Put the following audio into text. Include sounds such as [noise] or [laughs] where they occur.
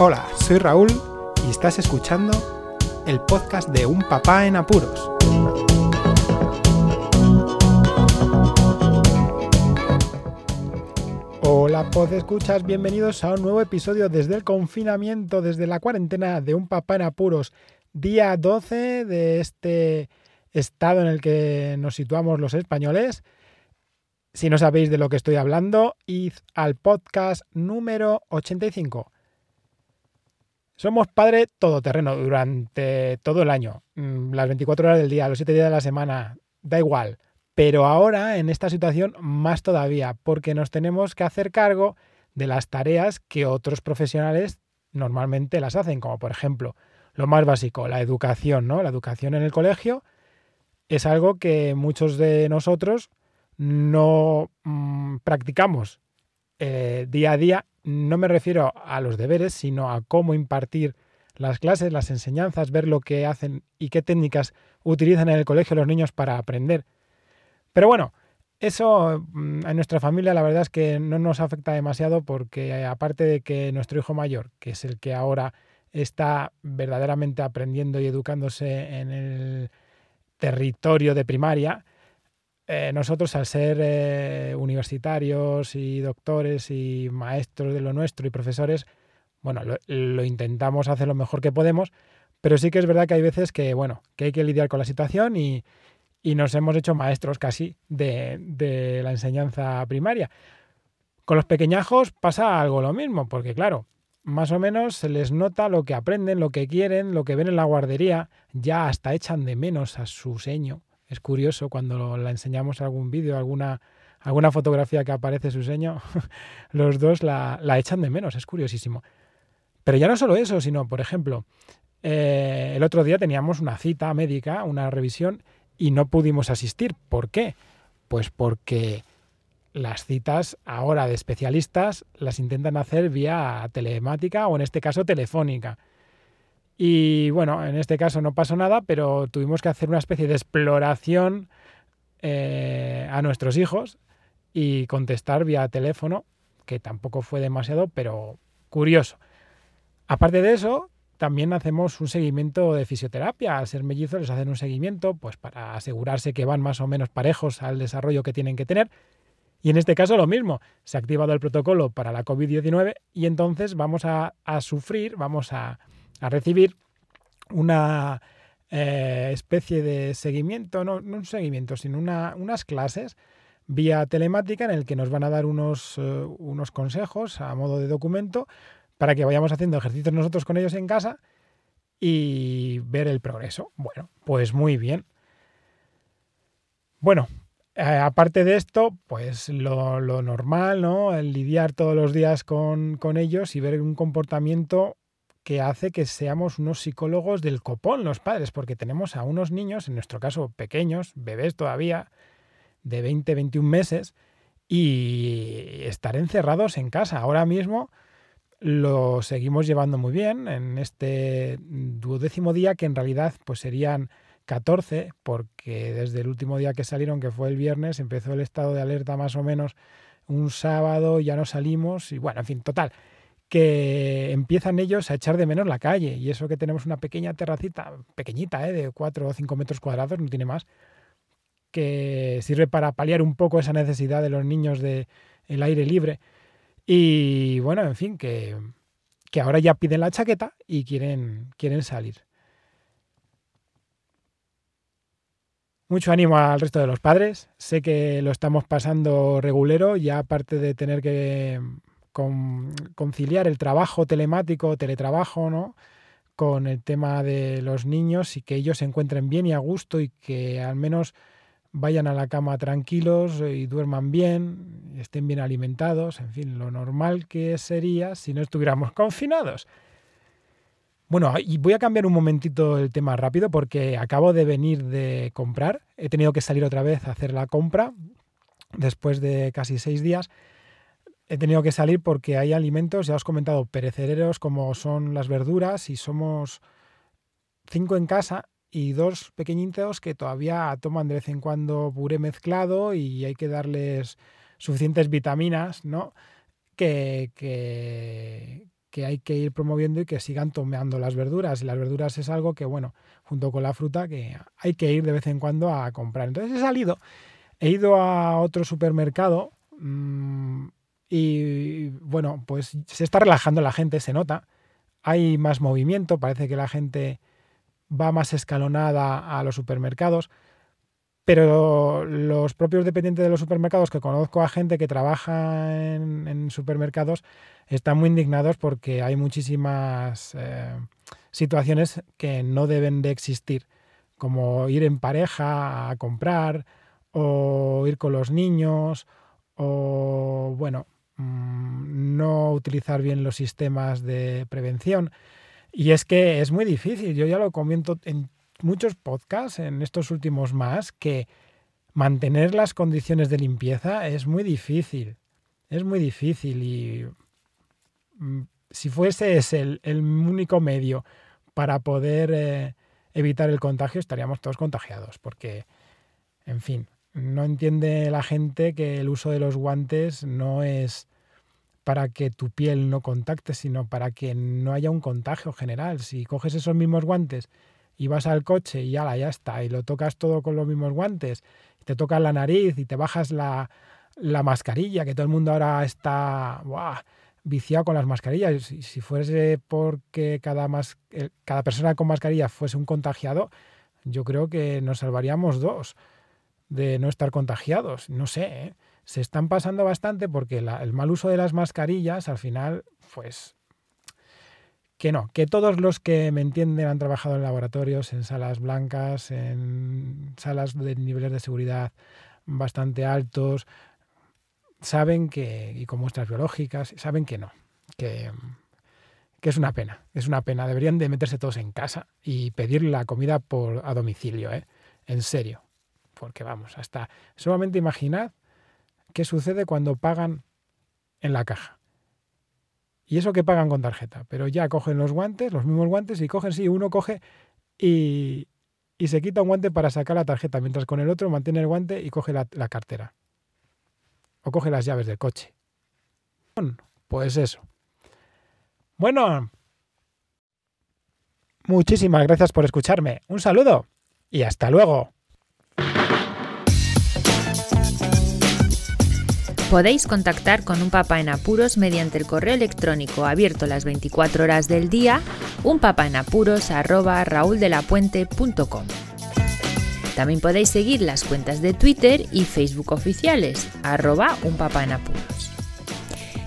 Hola, soy Raúl y estás escuchando el podcast de Un Papá en Apuros. Hola, pod escuchas, bienvenidos a un nuevo episodio desde el confinamiento, desde la cuarentena de Un Papá en Apuros, día 12 de este estado en el que nos situamos los españoles. Si no sabéis de lo que estoy hablando, id al podcast número 85. Somos padre todoterreno durante todo el año, mm, las 24 horas del día, los 7 días de la semana, da igual. Pero ahora, en esta situación, más todavía, porque nos tenemos que hacer cargo de las tareas que otros profesionales normalmente las hacen, como por ejemplo, lo más básico, la educación, ¿no? La educación en el colegio es algo que muchos de nosotros no mm, practicamos eh, día a día no me refiero a los deberes, sino a cómo impartir las clases, las enseñanzas, ver lo que hacen y qué técnicas utilizan en el colegio los niños para aprender. Pero bueno, eso mm, en nuestra familia la verdad es que no nos afecta demasiado porque aparte de que nuestro hijo mayor, que es el que ahora está verdaderamente aprendiendo y educándose en el territorio de primaria, eh, nosotros al ser eh, universitarios y doctores y maestros de lo nuestro y profesores, bueno, lo, intentamos hacer lo mejor que podemos, pero sí que es verdad que hay veces que, bueno, que hay que lidiar con la situación y, nos hemos hecho maestros casi de, de la enseñanza primaria. Con los pequeñajos pasa algo lo mismo, porque claro, más o menos se les nota lo que aprenden, lo que quieren, lo que ven en la guardería, ya hasta echan de menos a su seño es curioso cuando la enseñamos algún vídeo, alguna, alguna fotografía que aparece su seño, [laughs] los dos la, echan de menos, es curiosísimo. Pero ya no solo eso, sino, por ejemplo, eh, el otro día teníamos una cita médica, una revisión, y no pudimos asistir. ¿Por qué? Pues porque las citas ahora de especialistas las intentan hacer vía telemática o en este caso telefónica. Y bueno, en este caso no pasó nada, pero tuvimos que hacer una especie de exploración eh, a nuestros hijos y contestar vía teléfono, que tampoco fue demasiado, pero curioso. Aparte de eso, también hacemos un seguimiento de fisioterapia. Al ser mellizos les hacen un seguimiento pues para asegurarse que van más o menos parejos al desarrollo que tienen que tener. Y en este caso lo mismo, se ha activado el protocolo para la COVID-19 y entonces vamos a sufrir, vamos a, a recibir una eh, especie de seguimiento, no, un seguimiento, sino unas clases vía telemática en el que nos van a dar unos, eh, unos consejos a modo de documento para que vayamos haciendo ejercicios nosotros con ellos en casa y ver el progreso. Bueno, pues muy bien. Bueno, eh, aparte de esto, pues lo, normal, ¿no? El lidiar todos los días con, con ellos y ver un comportamiento que hace que seamos unos psicólogos del copón los padres, porque tenemos a unos niños, en nuestro caso pequeños, bebés todavía, de 20, 21 meses, y estar encerrados en casa. Ahora mismo lo seguimos llevando muy bien en este duodécimo día, que en realidad pues serían 14, porque desde el último día que salieron, que fue el viernes, empezó el estado de alerta más o menos un sábado, ya no salimos, y bueno, en fin, total que empiezan ellos a echar de menos la calle. Y eso que tenemos una pequeña terracita, pequeñita, ¿eh? de 4 o 5 metros cuadrados, no tiene más, que sirve para paliar un poco esa necesidad de los niños de el aire libre. Y bueno, en fin, que, que ahora ya piden la chaqueta y quieren, quieren salir. Mucho ánimo al resto de los padres. Sé que lo estamos pasando regulero, ya aparte de tener que conciliar el trabajo telemático, teletrabajo, ¿no? con el tema de los niños y que ellos se encuentren bien y a gusto y que al menos vayan a la cama tranquilos y duerman bien, estén bien alimentados, en fin, lo normal que sería si no estuviéramos [laughs] confinados. Bueno, y voy a cambiar un momentito el tema rápido porque acabo de venir de comprar, he tenido que salir otra vez a hacer la compra después de casi seis días he tenido que salir porque hay alimentos, ya os he comentado, perecederos como son las verduras y somos cinco en casa y dos pequeñitos que todavía toman de vez en cuando puré mezclado y hay que darles suficientes vitaminas, ¿no? Que, que, hay que ir promoviendo y que sigan tomando las verduras. Y las verduras es algo que, bueno, junto con la fruta, que hay que ir de vez en cuando a comprar. Entonces he salido, he ido a otro supermercado mmm, y, bueno, pues se está relajando la gente, se nota. Hay más movimiento, parece que la gente va más escalonada a los supermercados. Pero los propios dependientes de los supermercados, que conozco a gente que trabaja en, supermercados, están muy indignados porque hay muchísimas eh, situaciones que no deben de existir, como ir en pareja a comprar, o ir con los niños, o bueno, no utilizar bien los sistemas de prevención. Y es que es muy difícil, yo ya lo comento en muchos podcasts, en estos últimos más, que mantener las condiciones de limpieza es muy difícil. Es muy difícil y mm, si fuese ese el, único medio para poder eh, evitar el contagio, estaríamos todos contagiados, porque, en fin, no entiende la gente que el uso de los guantes no es para que tu piel no contacte, sino para que no haya un contagio general. Si coges esos mismos guantes y vas al coche y ya, ya está, y lo tocas todo con los mismos guantes, te tocas la nariz y te bajas la, mascarilla, que todo el mundo ahora está viciado con las mascarillas. Si, si fuese porque cada, cada persona con mascarilla fuese un contagiado, yo creo que nos salvaríamos dos de no estar contagiados. No sé, ¿eh? se están pasando bastante porque el mal uso de las mascarillas al final, pues que no, que todos los que me entienden han trabajado en laboratorios, en salas blancas, en salas de niveles de seguridad bastante altos, saben que, y con muestras biológicas, saben que no, que, que es una pena, es una pena. Deberían de meterse todos en casa y pedir la comida por, a domicilio, ¿eh? en serio. Porque vamos, hasta solamente imaginad qué sucede cuando pagan en la caja. Y eso que pagan con tarjeta. Pero ya cogen los guantes, los mismos guantes, y cogen, sí, uno coge y, se quita un guante para sacar la tarjeta, mientras con el otro mantiene el guante y coge la cartera. O coge las llaves del coche. Pues eso. Bueno, muchísimas gracias por escucharme. Un saludo y hasta luego. Podéis contactar con un papá en apuros mediante el correo electrónico abierto las 24 horas del día, unpapaenapuros@rauldelapuente.com. También podéis seguir las cuentas de Twitter y Facebook oficiales, arroba unpapaenapuros.